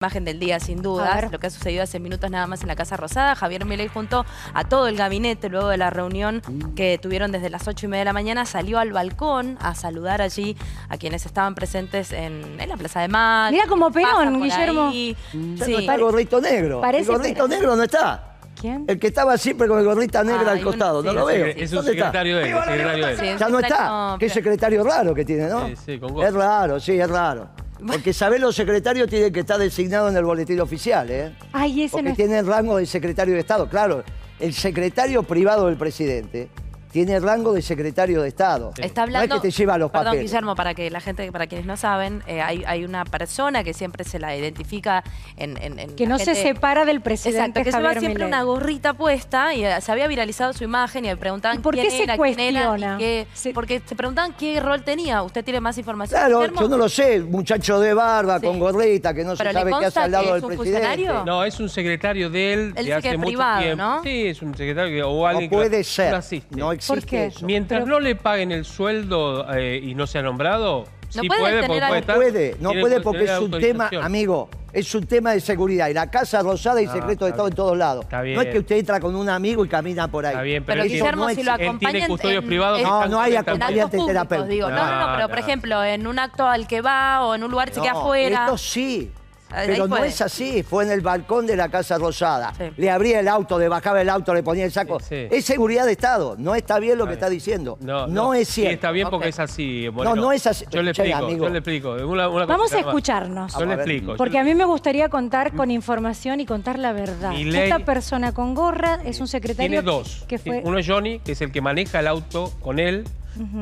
Imagen del día, sin A dudas, ver. lo que ha sucedido hace minutos nada más en la Casa Rosada. Javier Milei junto a todo el gabinete, luego de la reunión que tuvieron desde las ocho y media de la mañana, salió al balcón a saludar allí a quienes estaban presentes en, en la Plaza de Mayo. Mirá como Perón, Guillermo. ahí. Ya Sí. no está el gorrito negro. Parece el gorrito que- negro no está. ¿Quién? El que estaba siempre con el gorrita negra Ay, al costado. No lo sí, veo. sí, Es un secretario de él, el secretario de él. Sí, Ya no está. Qué secretario raro que tiene, ¿no? Sí, sí, con gorra. Es raro, sí, es raro. Porque sabés, los secretarios tienen que estar designados en el boletín oficial, ¿eh? Ay, ese Porque no es... tienen rango de secretario de Estado. Claro, el secretario privado del presidente tiene rango de secretario de Estado. Está hablando. No es que te lleva los Perdón, papeles. Guillermo, para que la gente, para quienes no saben, eh, hay, hay una persona que siempre se la identifica en. en- en Que no se separa del presidente Exacto, que lleva Javier siempre Milei. una gorrita puesta y eh, se había viralizado su imagen y le preguntaban ¿Y por qué quién se era, quién era cuestiona? y qué- Se- porque se preguntaban qué rol tenía. ¿Usted tiene más información? Claro, Guillermo? yo no lo sé. Muchacho de barba, Sí. con gorrita, que no se Pero ¿le sabe qué hace al lado que del es un presidente. funcionario? No, es un secretario de él Él de hace que mucho privado, tiempo. ¿no? Sí, es un secretario que- o No alguien que puede lo ser. asiste. No existe qué? eso. Mientras Pero- no le paguen el sueldo eh, y no sea nombrado, No sí puede puede, tener porque No puede, no puede porque es un tema, amigo, es un tema de seguridad. Y la Casa Rosada y Ah, secreto de Estado en todos lados. Está bien. No es que usted entra con un amigo y camina por ahí. Está bien, Pero, Guillermo, no si lo acompañan. custodios en- privados en- No, no hay conectados. En acompañante actos públicos, terapeuta. digo. No, no, no, pero no, por ejemplo, en un acto al que va o en un lugar que queda No, afuera. Esto sí. Pero no es así, fue en el balcón de la Casa Rosada. Sí. Le abría el auto, le bajaba el auto, le ponía el saco. Sí, sí. Es seguridad de Estado, no está bien lo que Está diciendo. No, No, es Sí, cierto. está bien porque es así, Moreno. no es así. Yo le Che, explico, amigo. yo le explico. Una- una Vamos a escucharnos. Yo le explico. Porque a mí me gustaría contar con información y contar la verdad. Esta persona con gorra es un secretario Tiene dos. que fue... Uno es Johnny, que es el que maneja el auto con él.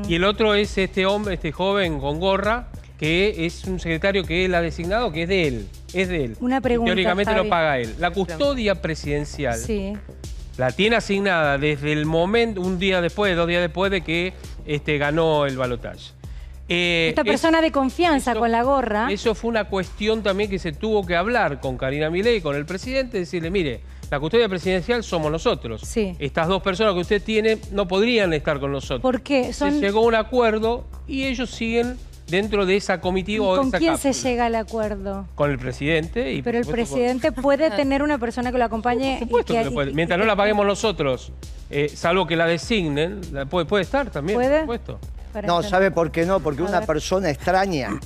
Y el otro es este hombre, este joven con gorra, que es un secretario que él ha designado, que es de él. Es de él. Una pregunta, Teóricamente Javi. lo paga él. La custodia presidencial Sí. la tiene asignada desde el momento, un día después, dos días después de que este, ganó el balotaje. Eh, Esta es- persona de confianza eso- con la gorra... Eso fue una cuestión también que se tuvo que hablar con Karina Milei, con el presidente, decirle, mire, la custodia presidencial somos nosotros. Sí. Estas dos personas que usted tiene no podrían estar con nosotros. ¿Por qué? Son... Se llegó a un acuerdo y ellos siguen dentro de esa ¿Y comitiva o de ¿Con quién se llega al acuerdo? Con el presidente y Pero el con- presidente puede tener una persona que lo acompañe por supuesto y que que, lo puede. y- Mientras no la paguemos nosotros, eh, salvo que la designen, la puede, puede estar también, ¿Puede? por supuesto. para No, entender. ¿sabe por qué no? Porque A una ver. persona extraña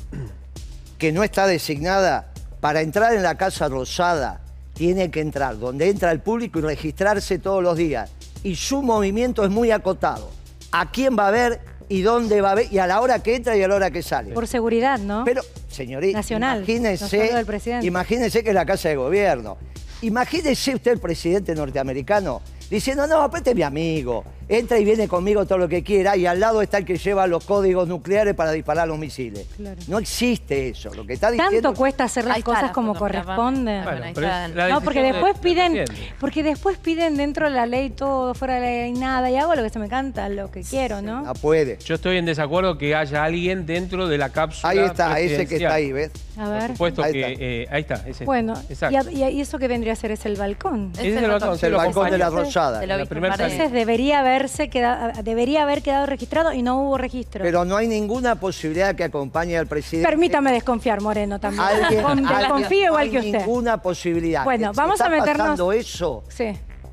que no está designada para entrar en la Casa Rosada tiene que entrar donde entra el público y registrarse todos los días. Y su movimiento es muy acotado. ¿A quién va a ver y dónde va a ver? Y a la hora que entra y a la hora que sale. Por seguridad, ¿no? Pero, señorita, Nacional, no del presidente. imagínese que es la Casa de Gobierno. Imagínese usted el presidente norteamericano diciendo, no, pues este es mi amigo, entra y viene conmigo todo lo que quiera y al lado está el que lleva los códigos nucleares para disparar los misiles. Claro. No existe eso. Lo que está diciendo... ¿Tanto cuesta hacer las cosas la como foto, mira, corresponde? vamos. Bueno, No, porque después piden, porque después piden dentro de la ley todo, fuera de la ley nada, y hago lo que se me canta, lo que quiero, ¿no? No puede. Yo estoy en desacuerdo que haya alguien dentro de la cápsula Ahí está, ese que está ahí, ¿ves? A Por ver. supuesto Ahí que está. eh, ahí está. ese. Bueno, Exacto. y, a- y eso que vendría a ser es el balcón. Es el el balcón. balcón, Es el lo balcón de la acompaña. Lo he La primera. Entonces debería haberse quedado, debería haber quedado registrado y no hubo registro. Pero no hay ninguna posibilidad que acompañe al presidente. Permítame desconfiar, Moreno, también. Alguien, Con- alguien- desconfío igual no que hay usted. ninguna posibilidad. Bueno, Si vamos está a meternos- pasando eso, Sí.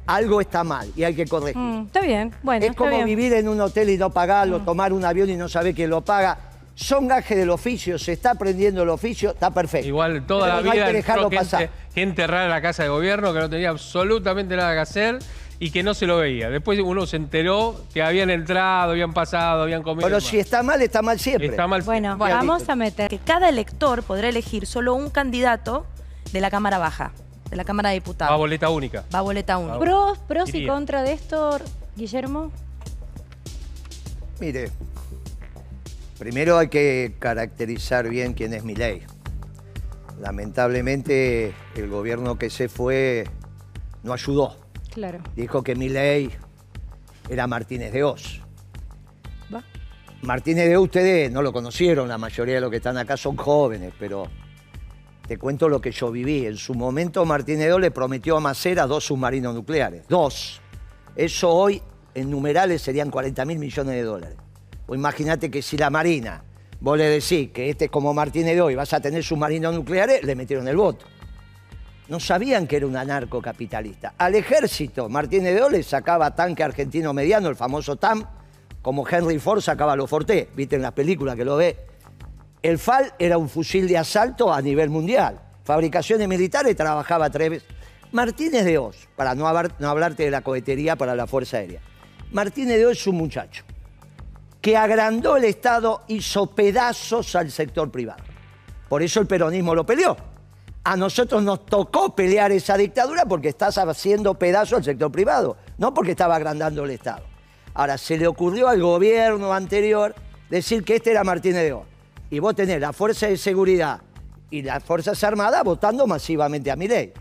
algo está mal y hay que corregir. Mm, está bien, bueno, es está como bien. Mm. vivir en un hotel y no pagarlo, tomar un avión y no saber quién lo paga. Son gajes del oficio, se está aprendiendo el oficio, está perfecto. Igual toda Pero la no hay vida que dejarlo gente, pasar. gente rara en la casa de gobierno que no tenía absolutamente nada que hacer y que no se lo veía. Después uno se enteró que habían entrado, habían pasado, habían comido. Pero si está mal, está mal siempre. Está mal. Bueno, vamos a meter. que cada elector podrá elegir solo un candidato de la Cámara Baja, de la Cámara de Va Diputados. boleta única. Va boleta. Va Pros, pros y contra de esto, Guillermo. Mire, primero hay que caracterizar bien quién es Milei. Lamentablemente, el gobierno que se fue no ayudó. Claro. Dijo que Milei era Martínez de Oz. Va. Martínez de Oz, ustedes no lo conocieron, la mayoría de los que están acá son jóvenes, pero te cuento lo que yo viví. En su momento Martínez de Oz le prometió a Macera dos submarinos nucleares. Dos. Eso hoy en numerales serían 40 mil millones de dólares. O imagínate que si la Marina, vos le decís que este es como Martínez de hoy, vas a tener submarinos nucleares, le metieron el voto. No sabían que era un anarcocapitalista. Al ejército, Martínez de Ole sacaba tanque argentino mediano, el famoso TAM, como Henry Ford sacaba los Forté, viste en las películas que lo ve. El FAL era un fusil de asalto a nivel mundial. Fabricaciones militares trabajaba tres veces. Martínez de Oz, para no, hablar- no hablarte de la cohetería para la Fuerza Aérea. Martínez de Oz es un muchacho que agrandó el Estado, hizo pedazos al sector privado. Por eso el peronismo lo peleó. A nosotros nos tocó pelear esa dictadura porque estás haciendo pedazo al sector privado, no porque estaba agrandando el Estado. Ahora, se le ocurrió al gobierno anterior decir que este era Martínez de Oz. Y vos tenés la Fuerza de Seguridad y las Fuerzas Armadas votando masivamente a Milei.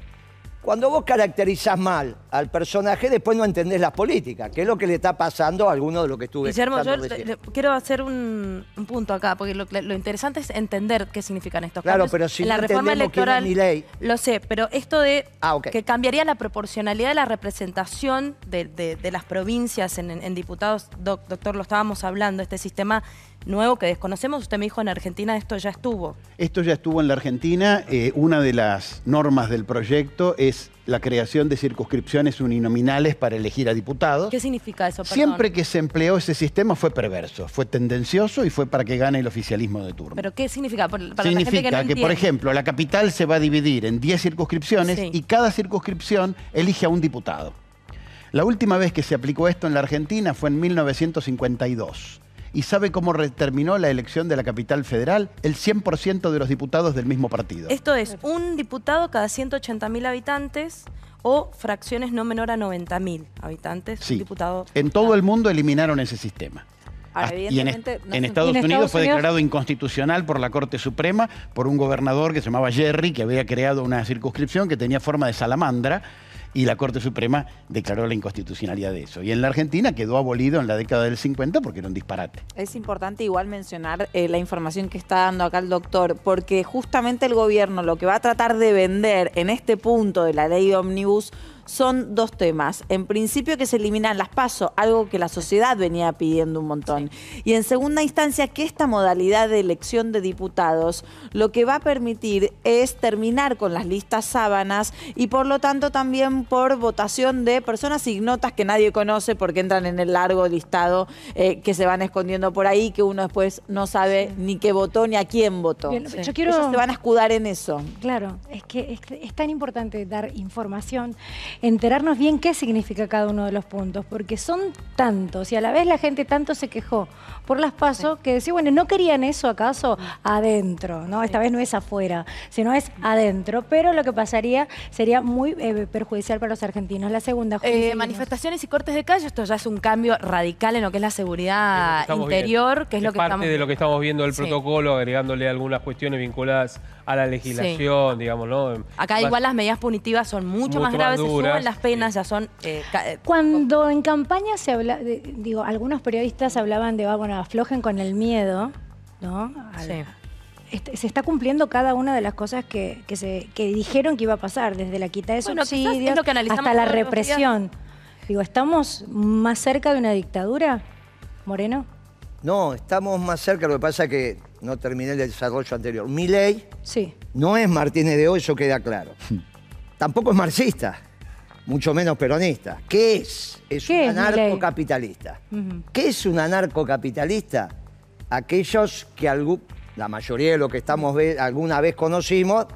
Cuando vos caracterizás mal al personaje, después no entendés las políticas, que es lo que le está pasando a alguno de lo que estuve Guillermo, yo le- quiero hacer un, un punto acá, porque lo, lo interesante es entender qué significan estos Claro, cambios. pero si en la no reforma electoral, Milei. lo sé, pero esto de Ah, que cambiaría la proporcionalidad de la representación de, de- de las provincias en, en- en diputados, doc- doctor, lo estábamos hablando, este sistema nuevo que desconocemos, usted me dijo en Argentina esto ya estuvo. Esto ya estuvo en la Argentina. eh, una de las normas del proyecto es la creación de circunscripciones uninominales para elegir a diputados. ¿Qué significa eso? Perdón. Siempre que se empleó ese sistema fue perverso, fue tendencioso y fue para que gane el oficialismo de turno. ¿Pero qué significa? Por- Para la gente Significa que, no que, por ejemplo, la capital se va a dividir en 10 circunscripciones Sí. y cada circunscripción elige a un diputado. La última vez que se aplicó esto en la Argentina fue en 1952. ¿Y sabe cómo terminó la elección de la capital federal? El 100% de los diputados del mismo partido. Esto es un diputado cada 180 mil habitantes o fracciones no menor a 90 mil habitantes. Sí. Un diputado. En todo el mundo eliminaron ese sistema. Ahora, y en, est- no en Estados Y en Unidos Estados fue Unidos- declarado inconstitucional por la Corte Suprema por un gobernador que se llamaba Jerry, que había creado una circunscripción que tenía forma de salamandra, y la Corte Suprema declaró la inconstitucionalidad de eso. Y en la Argentina quedó abolido en la década del 50 porque era un disparate. Es importante igual mencionar eh, la información que está dando acá el doctor, porque justamente el gobierno lo que va a tratar de vender en este punto de la ley de ómnibus son dos temas. En principio que se eliminan las pasos, algo que la sociedad venía pidiendo un montón. Y en segunda instancia que esta modalidad de elección de diputados lo que va a permitir es terminar con las listas sábanas y por lo tanto también por votación de personas ignotas que nadie conoce porque entran en el largo listado eh, que se van escondiendo por ahí, que uno después no sabe ni qué votó ni a quién votó. Bien, Sí. Yo quiero... Ellos se van a escudar en eso. Claro, es que es, es tan importante dar información, enterarnos bien qué significa cada uno de los puntos, porque son tantos y a la vez la gente tanto se quejó por las pasos que decía, bueno, no querían eso acaso adentro, ¿no? Esta vez no es afuera, sino es adentro, pero lo que pasaría sería muy eh, perjudicial para los argentinos. La segunda, Eh, manifestaciones y cortes de calle, esto ya es un cambio radical en lo que es la Es lo seguridad que estamos interior, viendo. que es lo que parte estamos de lo que estamos viendo del Sí. protocolo, agregándole algunas cuestiones vinculadas a la legislación, digamos, ¿no? Acá Más- igual las medidas punitivas son mucho, Mucho más más graves, se duras, suben las penas, sí. ya son... eh, eh, Cuando en campaña se habla, de- digo, algunos periodistas hablaban de, ah, bueno, aflojen con el miedo, ¿no? Al- Sí. este, se está cumpliendo cada una de las cosas que, que se, que dijeron que iba a pasar, desde la quita de Bueno, subsidios hasta la días. represión. Digo, ¿estamos más cerca de una dictadura, Moreno? No, estamos más cerca, lo que pasa es que no terminé el desarrollo anterior. Mi ley Sí. no es Martínez de hoy, eso queda claro. Tampoco es marxista, mucho menos peronista. ¿Qué es? Es ¿Qué un Milei? anarcocapitalista. ¿Qué es un anarcocapitalista? Aquellos que algún- la mayoría de los que estamos ve- alguna vez conocimos,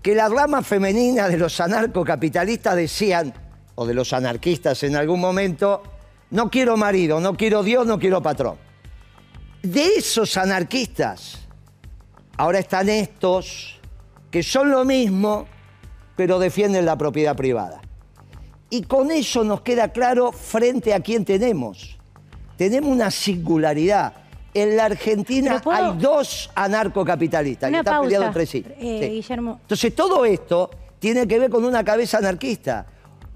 que la rama femenina de los anarcocapitalistas decían, o de los anarquistas en algún momento, no quiero marido, no quiero Dios, no quiero patrón. De esos anarquistas, ahora están estos que son lo mismo, pero defienden la propiedad privada. Y con eso nos queda claro frente a quién tenemos. Tenemos una singularidad. En la Argentina puedo- hay dos anarcocapitalistas Una que están pausa, peleados entre sí. eh, Sí. Guillermo. Entonces todo esto tiene que ver con una cabeza anarquista.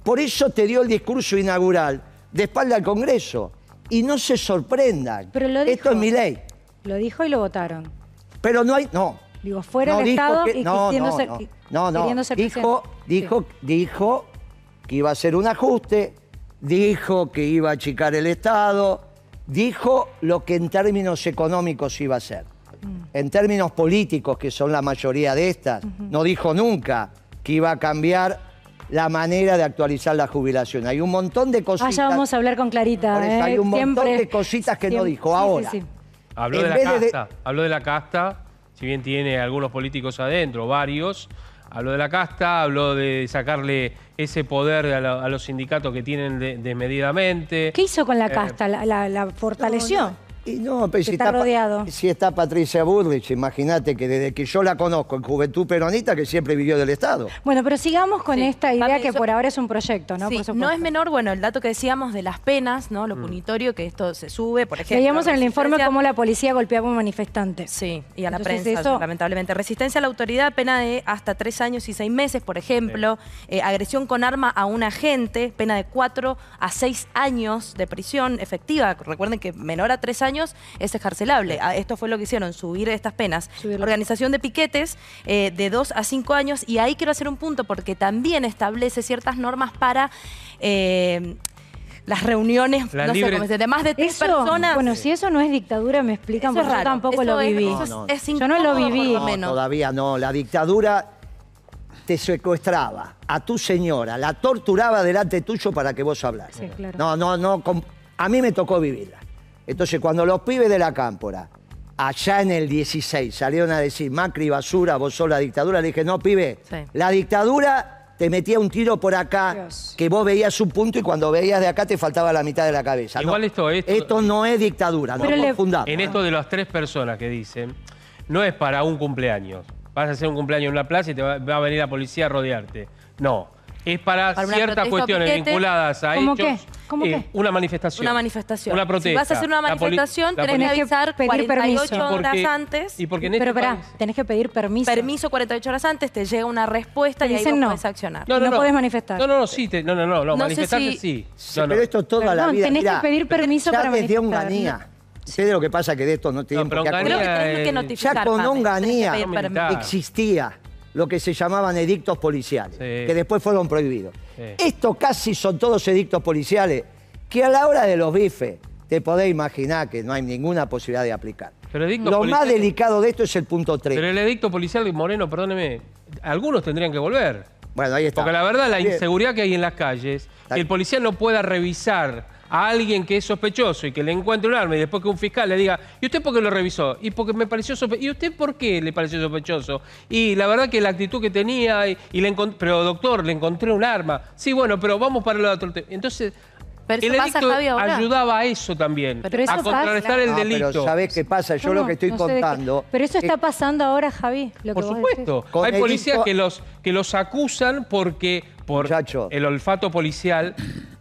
Por eso te dio el discurso inaugural de espalda al Congreso. Y no se sorprendan. Pero lo Esto es mi ley. Lo dijo y lo votaron. Pero no hay. No. Digo, fuera No, del Estado que- y no, no, ser, no, no, no. ser Dijo, dijo, dijo que iba a hacer un ajuste, dijo que iba a achicar el Estado, dijo lo que en términos económicos iba a hacer. Mm. En términos políticos, que son la mayoría de estas, no dijo nunca que iba a cambiar la manera de actualizar la jubilación. Hay un montón de Ah, cositas. ya vamos a hablar con Clarita. Por eso ¿eh? hay un montón Siempre- de cositas que no dijo. sí, sí, Ahora, sí. Habló de la de- casta, habló de la casta, si bien tiene algunos políticos adentro, varios, habló de la casta, habló de sacarle ese poder a, lo- a los sindicatos que tienen de- desmedidamente. ¿Qué hizo con la Eh, casta? ¿La, la- la fortaleció? Y no, pero si Está está, pa- rodeado. si está Patricia Bullrich, imagínate que desde que yo la conozco en Juventud Peronista, que siempre vivió del Estado. Bueno, pero sigamos con Sí. esta idea Pame, que por ahora es un proyecto, ¿no? Sí, Por no es menor, bueno, el dato que decíamos de las penas, ¿no? Mm. Lo punitorio, que esto se sube, por ejemplo. Veíamos en el informe cómo la policía golpeaba a un manifestante. Sí, y a la Entonces, prensa, eso- lamentablemente. Resistencia a la autoridad, pena de hasta tres años y seis meses, por ejemplo. Eh, agresión con arma a un agente, pena de cuatro a seis años de prisión efectiva. Recuerden que menor a tres años es escarcelable. Ah, Esto fue lo que hicieron, subir estas penas. Subirlo. Organización de piquetes eh, de dos a cinco años. Y ahí quiero hacer un punto porque también establece ciertas normas para... eh, las reuniones, La no sé libre- de más de tres Eso, personas. bueno, si eso no es dictadura, me explican, Eso es porque yo raro. tampoco Eso lo es- viví. No, no. es Yo no lo viví. No, menos. todavía no. La dictadura te secuestraba a tu señora, la torturaba delante tuyo para que vos hablaras. Sí, claro. No, no, no. A mí me tocó vivirla. Entonces, cuando los pibes de la cámpora, allá en el 16, salieron a decir Macri basura, vos sos la dictadura, le dije, no, pibe, Sí. la dictadura te metía un tiro por acá, Dios. que vos veías un punto y cuando veías de acá te faltaba la mitad de la cabeza. Igual No, esto- esto- no es dictadura, no le- confundamos. En esto de las tres personas que dicen, no es para un cumpleaños. Vas a hacer un cumpleaños en una plaza y te va, va a venir la policía a rodearte. No. Es para, ciertas cuestiones piquete. vinculadas a ¿Cómo hechos. qué? ¿Cómo eh, qué? Una manifestación. Una manifestación. Una protesta. Si vas a hacer una La manifestación, la tenés que avisar pedir 48 permiso. horas Porque- antes. Y porque en este Pero pará, país- tenés que pedir permiso. Permiso 48 horas antes, te llega una respuesta y ahí vos no. podés accionar. No, podés manifestar. No, no, no, sí. te- no, no, no, no, No sé manifestarte si- sí. No, no. pero esto toda la Perdón, vida. tenés que pedir permiso ya para desde manifestar. Onganía. Ustedes lo que pasa que de esto no tienen No, por pero qué Creo que acordar. tenés que notificar. Ya con Onganía existía lo que se llamaban edictos policiales, Sí. que después fueron prohibidos. Sí. Esto casi son todos edictos policiales que a la hora de los bifes te podés imaginar que no hay ninguna posibilidad de aplicar. Pero Lo más delicado de esto es el punto 3. Pero el edicto policial de Moreno, perdóneme, algunos tendrían que volver. Bueno, ahí está. Porque la verdad, la inseguridad que hay en las calles, que el policía no pueda revisar a alguien que es sospechoso y que le encuentre un arma y después que un fiscal le diga, ¿y usted por qué lo revisó? Y porque me pareció sospechoso. ¿Y usted por qué le pareció sospechoso? Y la verdad que la actitud que tenía, y, y le pero doctor, le encontré un arma. Sí, bueno, pero vamos para el otro tema. Entonces, Pero el pasa, edicto ayudaba a eso también, Pero eso a contrarrestar pasa. el No, delito. pero ¿sabés qué pasa? Yo lo que estoy No sé contando... Pero eso está es- pasando ahora, Javi. Lo Por que supuesto. Hay edicto- policías que los, que los acusan porque por Muchacho. el olfato policial.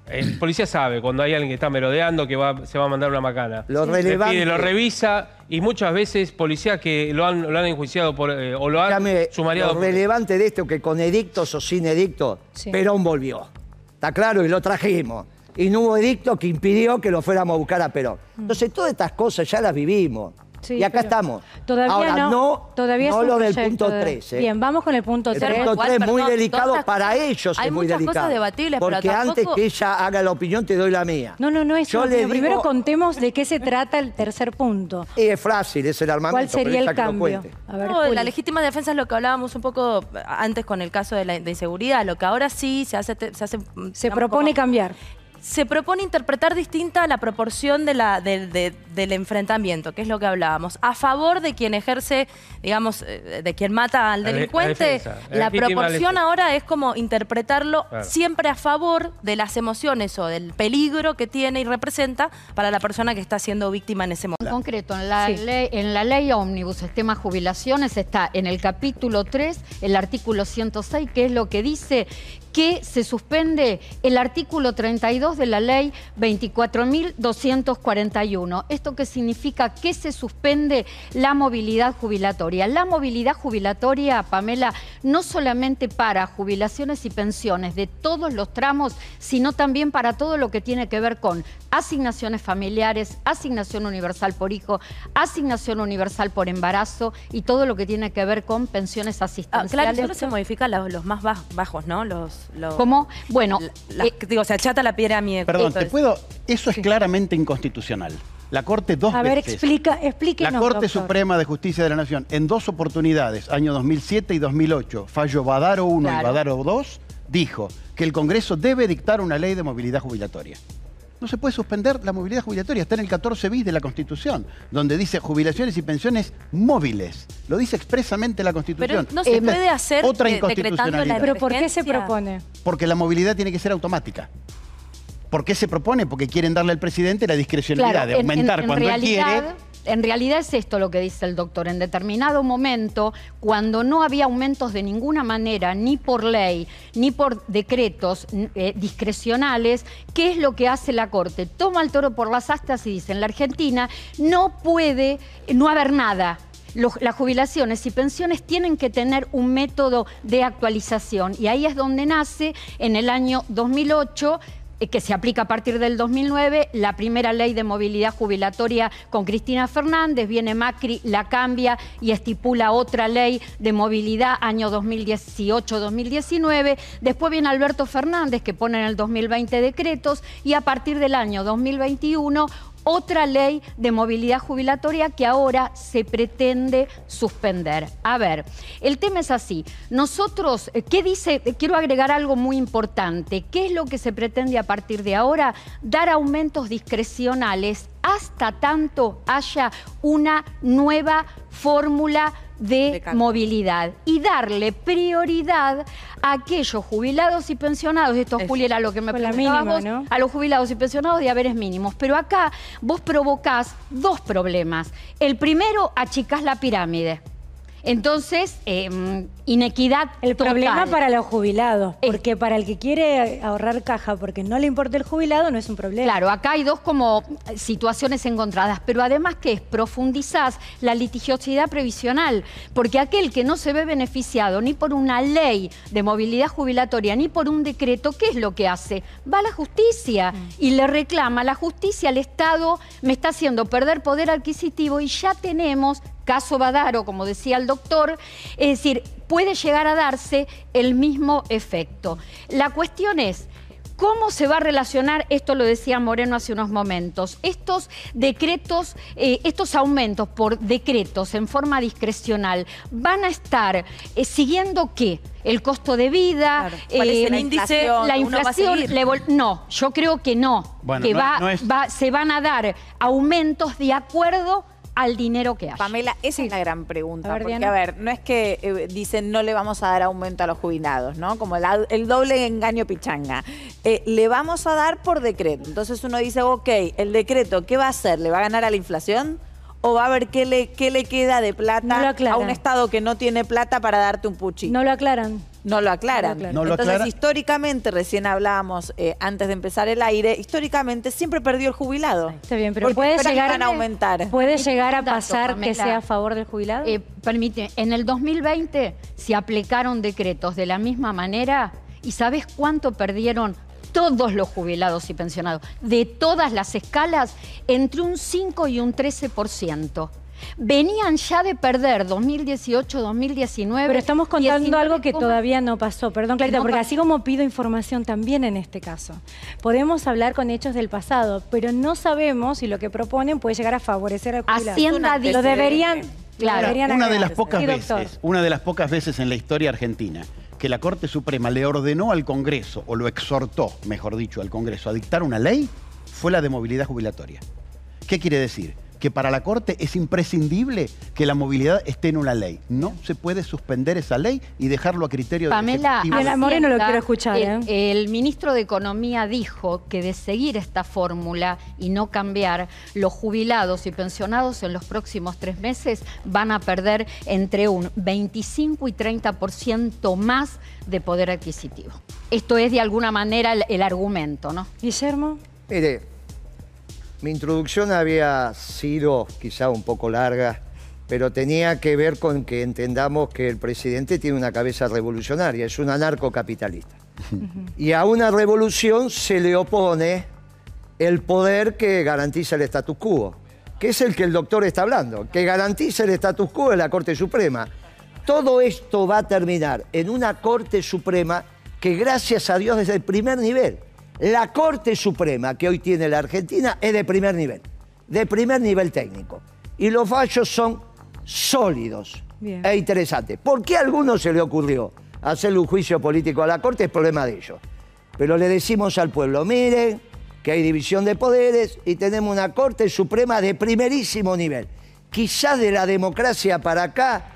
El policía sabe cuando hay alguien que está merodeando que va, se va a mandar una macana. Lo Le relevante- pide, lo revisa y muchas veces policías que lo han, lo han enjuiciado por, eh, o lo han Escúchame, sumariado. lo por- relevante de esto que con edictos o sin edictos, Sí. Perón volvió. ¿Está claro? Y lo trajimos. Y no hubo edicto que impidió que lo fuéramos a buscar a Perón. Entonces, todas estas cosas ya las vivimos. Sí, y acá pero estamos. Todavía Ahora, no. no, todavía no lo del punto de- 3. ¿eh? Bien, vamos con el punto El 3. punto Igual, 3 es muy perdón, delicado todas para cosas- ellos, hay es muy muchas delicado. cosas debatibles, pero Porque antes tampoco- que ella haga la opinión, te doy la mía. No, no, no es Yo le Pero Primero contemos de qué se trata el tercer punto. Es fácil, es el armamento. ¿Cuál sería pero el cambio? cuente. A ver, No, la legítima defensa es lo que hablábamos un poco antes con el caso de la de inseguridad. Lo que ahora sí se hace... Se, hace, Se propone como- cambiar. se propone interpretar distinta la proporción de la, del- de- del enfrentamiento, que es lo que hablábamos. A favor de quien ejerce, digamos, eh, de quien mata al la delincuente, defensa, la proporción ahora es como interpretarlo Claro. siempre a favor de las emociones o del peligro que tiene y representa para la persona que está siendo víctima en ese momento. En concreto, en la, Sí. ley, en la ley ómnibus, sistema jubilaciones, está en el capítulo 3, el artículo 106, que es lo que dice que se suspende el artículo 32 de la ley 24.241. ¿Esto qué significa? Que se suspende la movilidad jubilatoria. La movilidad jubilatoria, Pamela, no solamente para jubilaciones y pensiones de todos los tramos, sino también para todo lo que tiene que ver con asignaciones familiares, asignación universal por hijo, asignación universal por embarazo y todo lo que tiene que ver con pensiones Ah, asistenciales. claro, solo se modifican los, los más baj- bajos, ¿no? Los, los- ¿Cómo? Bueno, la- la- eh, digo, se achata la piedra a mi Perdón, te puedo. Eso es claramente inconstitucional. La Corte dos A ver, veces. explica, explíquenos, La Corte doctor. Suprema de Justicia de la Nación, en dos oportunidades, año 2007 y 2008, fallo Badaro 1 y. Badaro 2, dijo que el Congreso debe dictar una ley de movilidad jubilatoria. No se puede suspender la movilidad jubilatoria, está en el 14 bis de la Constitución, donde dice jubilaciones y pensiones móviles. Lo dice expresamente la Pero Constitución. no se puede hacer otra decretando la inconstitucionalidad. Pero ¿por qué se propone? Porque la movilidad tiene que ser automática. ¿Por qué se propone? Porque quieren darle al presidente la discrecionalidad de en- en- aumentar en cuando él realidad, quiere. En realidad es esto lo que dice el doctor. En determinado momento, cuando no había aumentos de ninguna manera, ni por ley, ni por decretos eh, discrecionales, ¿qué es lo que hace la Corte? Toma el toro por las astas y dice, en la Argentina no puede no haber nada. Las jubilaciones y pensiones tienen que tener un método de actualización y ahí es donde nace en el año 2008 eh, que se aplica a partir del 2009, la primera ley de movilidad jubilatoria con Cristina Fernández, viene Macri, la cambia y estipula otra ley de movilidad año 2018-2019, después viene Alberto Fernández que pone en el 2020 decretos y a partir del año 2021 otra ley de movilidad jubilatoria que ahora se pretende suspender. A ver, el tema es así. Nosotros, eh, ¿qué dice? Eh, Quiero agregar algo muy importante. ¿Qué es lo que se pretende a partir de ahora? Dar aumentos discrecionales hasta tanto haya una nueva fórmula de, movilidad y darle prioridad a aquellos jubilados y pensionados, esto Eso. Juli era lo que me preguntabas mínima, vos, ¿no? a los jubilados y pensionados de haberes mínimos. Pero acá vos provocás dos problemas. El primero, achicás la pirámide. Entonces, eh, inequidad El total. problema para los jubilados, Es- porque para el que quiere ahorrar caja porque no le importa el jubilado no es un problema. Claro, acá hay dos como eh, situaciones encontradas, pero además que es profundizás la litigiosidad previsional, porque aquel que no se ve beneficiado ni por una ley de movilidad jubilatoria ni por un decreto, ¿qué es lo que hace? Va a la justicia y le reclama, la justicia al Estado me está haciendo perder poder adquisitivo y ya tenemos caso Badaro, como decía el doctor, es decir, puede llegar a darse el mismo efecto. La cuestión es, ¿Cómo se va a relacionar, esto lo decía Moreno hace unos momentos, estos decretos, eh, estos aumentos por decretos en forma discrecional van a estar eh, siguiendo qué? El costo de vida, Claro. ¿Cuál es el eh, índice la inflación, no, yo creo que no, Bueno, que no- va, no es- va- se van a dar aumentos de acuerdo al dinero que hay. Pamela, esa es la gran pregunta. A ver, porque, Diana. a ver, no es que eh, dicen no le vamos a dar aumento a los jubilados, ¿no? Como el, el doble engaño pichanga. Eh, le vamos a dar por decreto. Entonces uno dice, ok, el decreto, ¿qué va a hacer? ¿Le va a ganar a la inflación? ¿O va a ver qué le, qué le queda de No plata a un Estado que no tiene plata para darte un puchito? No lo aclaran. No lo aclaran. No lo aclaran. No lo Entonces, aclara- históricamente, recién hablábamos eh, antes de empezar el aire, históricamente siempre perdió el jubilado. Está bien, pero puede llegar a aumentar. ¿Puede Y llegar a pasar que sea a favor del jubilado? Eh, permite, en el 2020 se aplicaron decretos de la misma manera y ¿sabes cuánto perdieron todos los jubilados y pensionados de todas las escalas? Entre un 5 y un 13%. Venían ya de perder 2018, 2019. Pero estamos contando 19, algo que ¿cómo? todavía no pasó. Perdón, Clarita, No porque pasó. así como pido información también en este caso. Podemos hablar con hechos del pasado, pero no sabemos si lo que proponen puede llegar a favorecer al jubilado. Hacienda dice- Lo deberían, Claro. lo deberían Una de las pocas Sí, veces, una de las pocas veces en la historia argentina que la Corte Suprema le ordenó al Congreso, o lo exhortó, mejor dicho, al Congreso a dictar una ley, fue la de movilidad jubilatoria. ¿Qué quiere decir? Que para la Corte es imprescindible que la movilidad esté en una ley. No se puede suspender esa ley y dejarlo a criterio Pamela, Bien, ejecutivo. a Moreno lo quiero escuchar, El, ¿eh? el ministro de Economía dijo que de seguir esta fórmula y no cambiar, los jubilados y pensionados en los próximos tres meses van a perder entre un 25 y 30% más de poder adquisitivo. Esto es de alguna manera el, el argumento, ¿no? Guillermo, Mire, mi introducción había sido quizá un poco larga, pero tenía que ver con que entendamos que el presidente tiene una cabeza revolucionaria, es un anarcocapitalista. Y a una revolución se le opone el poder que garantiza el status quo, que es el que el doctor está hablando, que garantiza el status quo en la Corte Suprema. Todo esto va a terminar en una Corte Suprema que gracias a Dios desde el primer nivel, la Corte Suprema que hoy tiene la Argentina es de primer nivel. de primer nivel técnico. Y los fallos son sólidos Bien. e interesantes. ¿Por qué a algunos se le ocurrió hacerle un juicio político a la Corte? Es problema de ellos. Pero le decimos al pueblo, miren que hay división de poderes y tenemos una Corte Suprema de primerísimo nivel. Quizás de la democracia para acá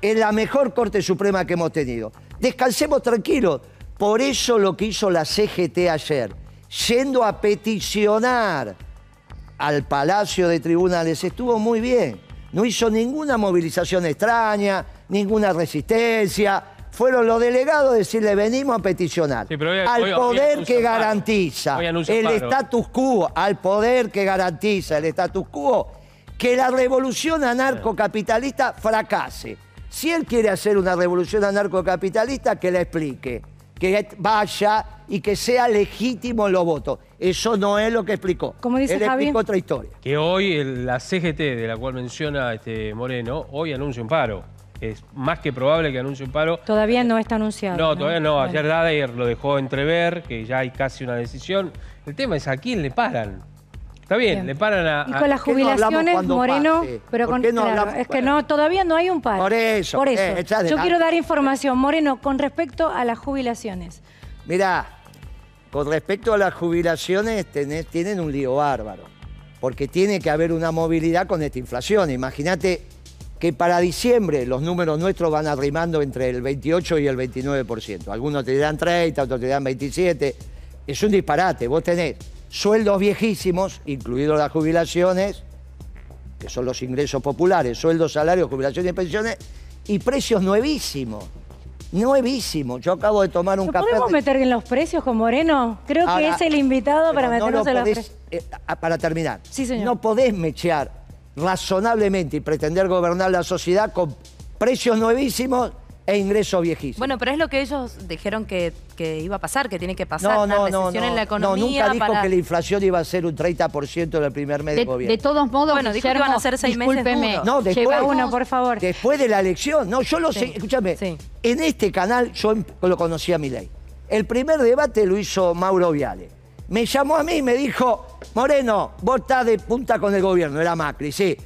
es la mejor Corte Suprema que hemos tenido. Descansemos tranquilos. Por eso lo que hizo la CGT ayer, yendo a peticionar al Palacio de Tribunales, estuvo muy bien. No hizo ninguna movilización extraña, ninguna resistencia. Fueron los delegados a decirle, venimos a peticionar. Sí, pero hoy- al hoy- poder que garantiza el status quo, al poder que garantiza el status quo, que la revolución anarcocapitalista fracase. Si él quiere hacer una revolución anarcocapitalista, que la explique, que vaya y que sea legítimo los votos. Eso no es lo que explicó. Como dice él Javi. explicó otra historia. Que hoy el- la CGT, de la cual menciona este Moreno, hoy anuncia un paro. Es más que probable que anuncie un paro. Todavía no está anunciado. No, todavía no. Ayer Dader lo dejó entrever, que ya hay casi una decisión. El tema es a quién le paran. Está bien, Bien. le paran a... Y con las ¿Por qué no hablamos jubilaciones, Moreno, pase? pero ¿Por con, no claro, hablamos? es que Bueno. no, todavía no hay un paro. Por eso, Por eso. eh, de Yo quiero dar información, Moreno, con respecto a las jubilaciones. Mirá, con respecto a las jubilaciones, tenés- tienen un lío bárbaro. Porque tiene que haber una movilidad con esta inflación. Imagínate que para diciembre los números nuestros van arrimando entre el 28 y el 29%. Algunos te dirán 30, otros te dirán 27. Es un disparate. Vos tenés sueldos viejísimos, incluidos las jubilaciones, que son los ingresos populares, sueldos, salarios, jubilaciones y pensiones, y precios nuevísimos. Nuevísimos. Yo acabo de tomar un ¿Nos café. podemos de- meter en los precios con Moreno? Creo que es el invitado para no meternos lo en los precios. eh, ah, para terminar, Sí, señor. no podés mechear razonablemente y pretender gobernar la sociedad con precios nuevísimos e ingresos viejísimos. Bueno, pero es lo que ellos dijeron que, que iba a pasar, que tiene que pasar no, una no, no, recesión no, en la no, economía nunca dijo para... que la inflación iba a ser un 30% del primer mes de, De, gobierno. de todos modos, Bueno, dijo que iban a ser seis meses duros. No, después- Lleva uno, por favor. Después de la elección, no, yo lo Sí. sé, escúchame, Sí. en este canal yo em- lo conocía a mi ley. El primer debate lo hizo Mauro Viale. Me llamó a mí y me dijo, Moreno, vos estás de punta con el gobierno, era Macri, sí.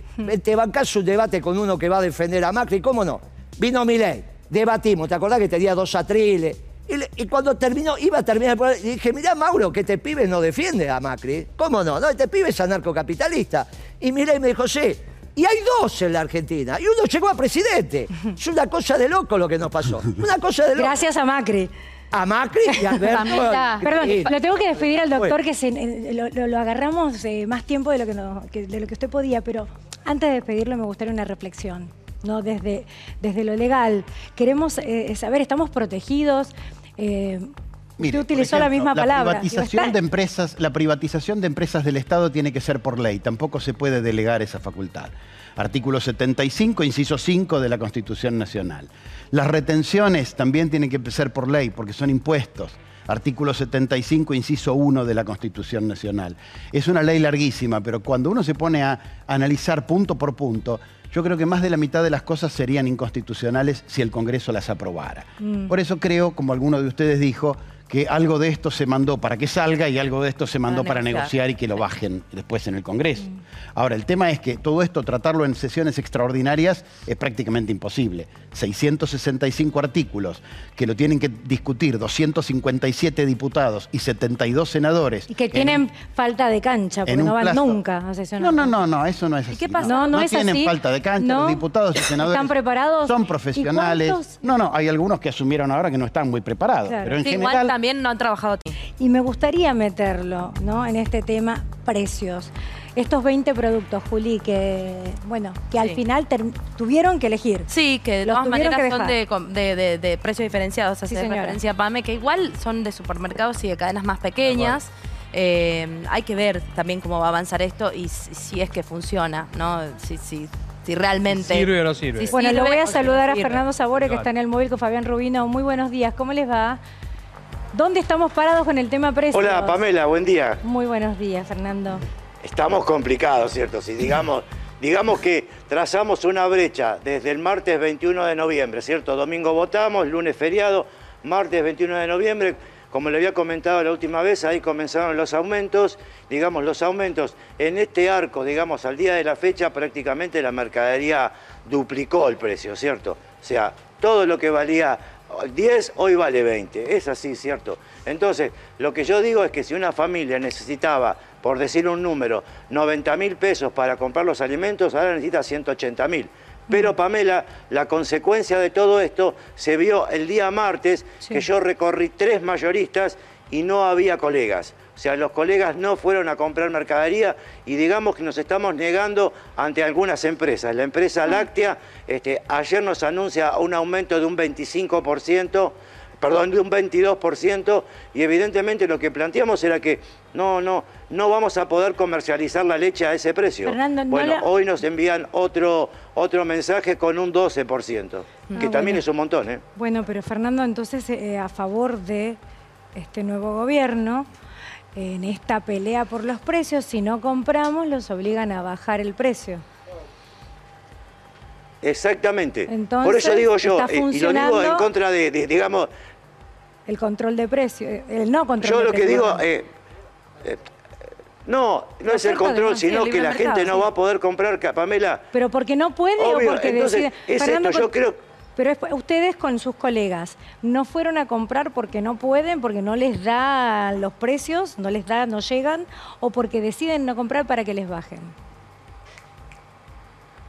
Te bancás un debate con uno que va a defender a Macri, ¿cómo no? Vino mi ley, debatimos, ¿te acordás que tenía dos atriles? Y, le- y cuando terminó, iba a terminar el programa, y dije, mirá, Mauro, que este pibe no defiende a Macri. ¿Cómo no? No, este pibe es anarcocapitalista. Y mi ley me dijo, sí. Y hay dos en la Argentina. Y uno llegó a presidente. Es una cosa de loco lo que nos pasó. Una cosa de loco. Gracias a Macri. A Macri y a Alberto. Perdón, lo tengo que despedir al doctor que se- eh, lo, lo- lo agarramos eh, más tiempo de lo que, no- que- de lo que usted podía, pero antes de despedirlo me gustaría una reflexión, ¿no? Desde, desde lo legal. Queremos eh, saber, ¿estamos protegidos? Eh, Mire, utilizó la misma palabra. La privatización, de empresas, la privatización de empresas del Estado tiene que ser por ley, tampoco se puede delegar esa facultad. Artículo 75, inciso 5 de la Constitución Nacional. Las retenciones también tienen que ser por ley, porque son impuestos. Artículo 75, inciso 1 de la Constitución Nacional. Es una ley larguísima, pero cuando uno se pone a analizar punto por punto, yo creo que más de la mitad de las cosas serían inconstitucionales si el Congreso las aprobara. Por eso creo, como alguno de ustedes dijo, que algo de esto se mandó para que salga y algo de esto se mandó para, negociar. y que lo bajen después en el Congreso. Ahora, el tema es que todo esto, tratarlo en sesiones extraordinarias, es prácticamente imposible. 665 artículos que lo tienen que discutir 257 diputados y 72 senadores. Y que en tienen un- falta de cancha, porque no van plazo- nunca a sesionar. No, no, no, no, eso no es así. qué pasa? No, no es tienen así. falta de cancha, No. los diputados y senadores. ¿Están preparados? Son ¿Y profesionales. No, no, hay algunos que asumieron ahora que no están muy preparados. Claro. Pero en Sí, general. También no han trabajado tiempo. Y me gustaría meterlo ¿no? en este tema precios. Estos 20 productos, Juli, que bueno, que al Sí. final tuvieron que elegir. Sí, que de Los todas maneras que son de, de, de- de precios diferenciados, hace Sí, señora. referencia a PAME, que igual son de supermercados y de cadenas más pequeñas. Eh, hay que ver también cómo va a avanzar esto y si, si es que funciona, ¿no? Si, si, si realmente... ¿Sirve o no sirve? si Bueno, lo sirve voy o a saludar a. Fernando Sabore, que está en el móvil con Fabián Rubino. Muy buenos días, ¿cómo les va? ¿Dónde estamos parados con el tema precios? Hola Pamela, buen día. Muy buenos días, Fernando. Estamos complicados, ¿cierto? Si digamos, digamos que trazamos una brecha desde el martes 21 de noviembre, ¿cierto? Domingo votamos, lunes feriado, martes 21 de noviembre, como le había comentado la última vez, ahí comenzaron los aumentos, digamos, los aumentos en este arco, digamos, al día de la fecha prácticamente la mercadería duplicó el precio, ¿cierto? O sea, todo lo que valía 10 hoy vale 20, es así, ¿cierto? Entonces, lo que yo digo es que si una familia necesitaba, por decir un número, 90 mil pesos para comprar los alimentos, ahora necesita 180 mil. Pero Pamela, la consecuencia de todo esto se vio el día martes que yo recorrí tres mayoristas y no había colegas. O sea, los colegas no fueron a comprar mercadería y digamos que nos estamos negando ante algunas empresas. La empresa láctea este, ayer nos anuncia un aumento de un 25%, perdón, de un 22% y evidentemente lo que planteamos era que no, no, no vamos a poder comercializar la leche a ese precio. Fernando, no bueno, la- hoy nos envían otro, otro mensaje con un 12%, que Ah, también bueno. es un montón, ¿eh? Bueno, pero Fernando, entonces eh, a favor de este nuevo gobierno, en esta pelea por los precios, si no compramos, los obligan a bajar el precio. Exactamente. Entonces, Por eso digo yo, eh, y lo digo en contra de, de, digamos, El control de precios, eh, el no control yo de lo que digo, eh, eh, no, no es el control, sino que la gente no va a poder comprar, Pamela. Pero porque no puede Obvio, o porque entonces, decide. es Fernando, esto, yo creo- Pero es- ustedes con sus colegas no fueron a comprar porque no pueden, porque no les da los precios, no les da, no llegan, o porque deciden no comprar para que les bajen.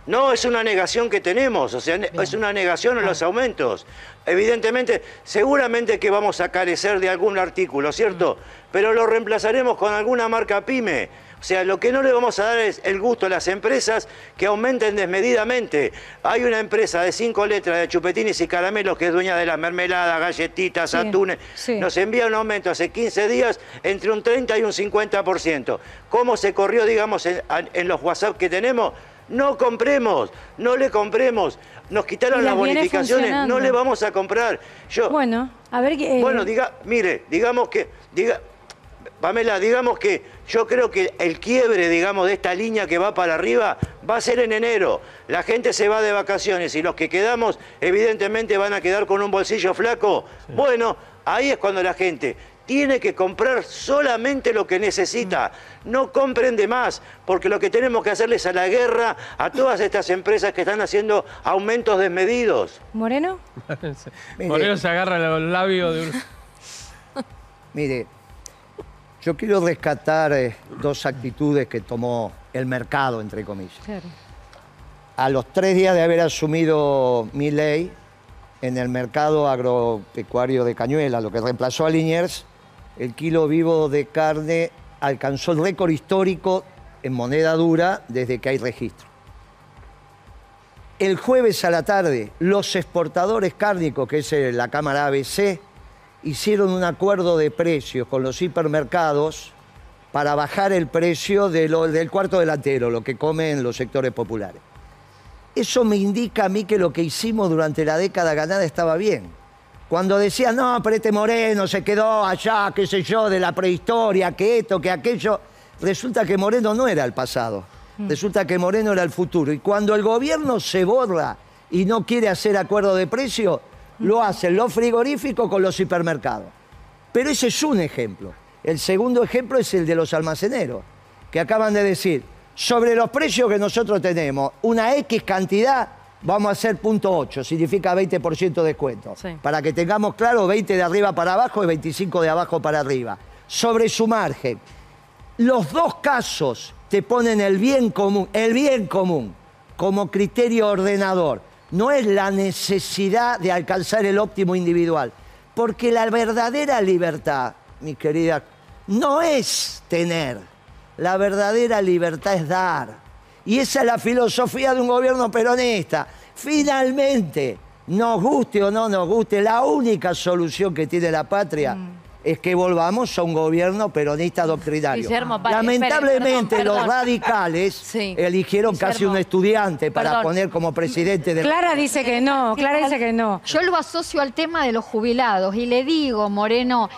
No, es una negación que tenemos, o sea, es una negación Ah. en los aumentos. Evidentemente, seguramente que vamos a carecer de algún artículo, ¿cierto? Mm. Pero lo reemplazaremos con alguna marca pyme. O sea, lo que no le vamos a dar es el gusto a las empresas que aumenten desmedidamente. Hay una empresa de cinco letras de chupetines y caramelos que es dueña de las mermeladas, galletitas, Sí, atunes. sí. Nos envía un aumento hace 15 días entre un 30 y un 50%. ¿Cómo se corrió, digamos, en, en los WhatsApp que tenemos? No compremos, no le compremos. Nos quitaron las bonificaciones, no le vamos a comprar. Yo, Bueno, a ver eh, bueno, diga, mire, digamos que, diga, Pamela, digamos que yo creo que el quiebre, digamos, de esta línea que va para arriba va a ser en enero. La gente se va de vacaciones y los que quedamos, evidentemente, van a quedar con un bolsillo flaco. Bueno, ahí es cuando la gente tiene que comprar solamente lo que necesita. No compren de más, porque lo que tenemos que hacerles a la guerra a todas estas empresas que están haciendo aumentos desmedidos. Moreno, Por eso se agarra los labios de un... Mire, yo quiero rescatar eh, dos actitudes que tomó el mercado, entre comillas. claro. A los tres días de haber asumido mi ley en el mercado agropecuario de Cañuela, lo que reemplazó a Liniers, el kilo vivo de carne alcanzó el récord histórico en moneda dura desde que hay registro. El jueves a la tarde, los exportadores cárnicos, que es eh, la Cámara ABC, hicieron un acuerdo de precios con los hipermercados para bajar el precio de lo- del cuarto delantero, lo que comen los sectores populares. Eso me indica a mí que lo que hicimos durante la década ganada estaba bien. Cuando decían, no, pero este Moreno se quedó allá, qué sé yo, de la prehistoria, que esto, que aquello, resulta que Moreno no era el pasado, resulta que Moreno era el futuro. Y cuando el gobierno se borra y no quiere hacer acuerdo de precio, lo hacen los frigoríficos con los hipermercados. Pero ese es un ejemplo. El segundo ejemplo es el de los almaceneros, que acaban de decir, sobre los precios que nosotros tenemos, una X cantidad, vamos a hacer punto 8, significa 20% de descuento. Sí. Para que tengamos claro, 20 de arriba para abajo y 25 de abajo para arriba. Sobre su margen. Los dos casos te ponen el bien común, el bien común, como criterio ordenador. No es la necesidad de alcanzar el óptimo individual. Porque la verdadera libertad, mi querida, no es tener. La verdadera libertad es dar. Y esa es la filosofía de un gobierno peronista. Finalmente, nos guste o no nos guste, la única solución que tiene la patria es que volvamos a un gobierno peronista doctrinario. Guillermo, Lamentablemente espere, perdón, los perdón. radicales Sí. eligieron casi un estudiante para perdón. poner como presidente de... Clara dice que no, Clara dice que no. Yo lo asocio al tema de los jubilados y le digo, Moreno,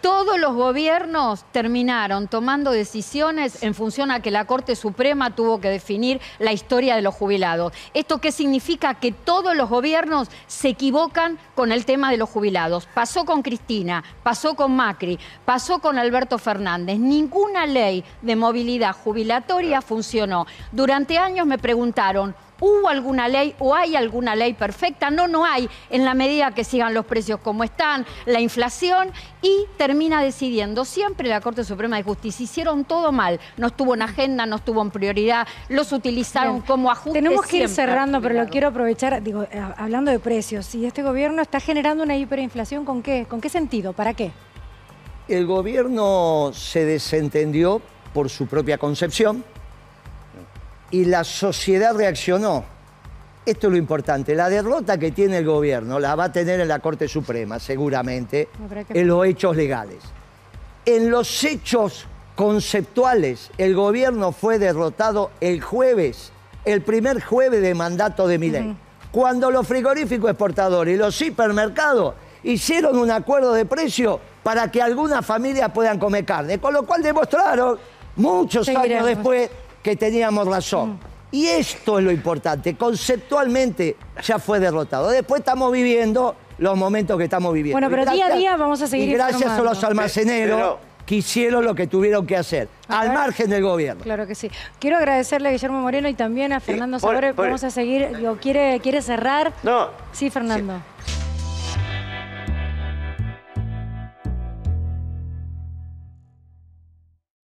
Todos los gobiernos terminaron tomando decisiones en función a que la Corte Suprema tuvo que definir la historia de los jubilados. ¿Esto qué significa? Que todos los gobiernos se equivocan con el tema de los jubilados. Pasó con Cristina, pasó con Macri, pasó con Alberto Fernández. Ninguna ley de movilidad jubilatoria funcionó. Durante años me preguntaron, ¿Hubo alguna ley o hay alguna ley perfecta? No, no hay, en la medida que sigan los precios como están, la inflación, y termina decidiendo siempre la Corte Suprema de Justicia. Hicieron todo mal, no estuvo en agenda, no estuvo en prioridad, los utilizaron como ajuste. Tenemos que ir cerrando, pero lo quiero aprovechar, digo, eh, hablando de precios, si este gobierno está generando una hiperinflación, ¿con qué? ¿Con qué sentido? ¿Para qué? El gobierno se desentendió por su propia concepción y la sociedad reaccionó. Esto es lo importante. La derrota que tiene el gobierno la va a tener en la Corte Suprema, seguramente, en los hechos legales. En los hechos conceptuales, el gobierno fue derrotado el jueves, el primer jueves de mandato de Milei, cuando los frigoríficos exportadores y los hipermercados hicieron un acuerdo de precio para que algunas familias puedan comer carne, con lo cual demostraron muchos años después que teníamos razón. Mm. Y esto es lo importante, conceptualmente ya fue derrotado. Después estamos viviendo los momentos que estamos viviendo. Bueno, pero día a día vamos a seguir Y gracias a los almaceneros que hicieron lo que tuvieron que hacer, al margen del gobierno. Claro que sí. Quiero agradecerle a Guillermo Moreno y también a Fernando Sabore. Vamos a seguir, ¿quiere, ¿quiere cerrar? No. Sí, Fernando.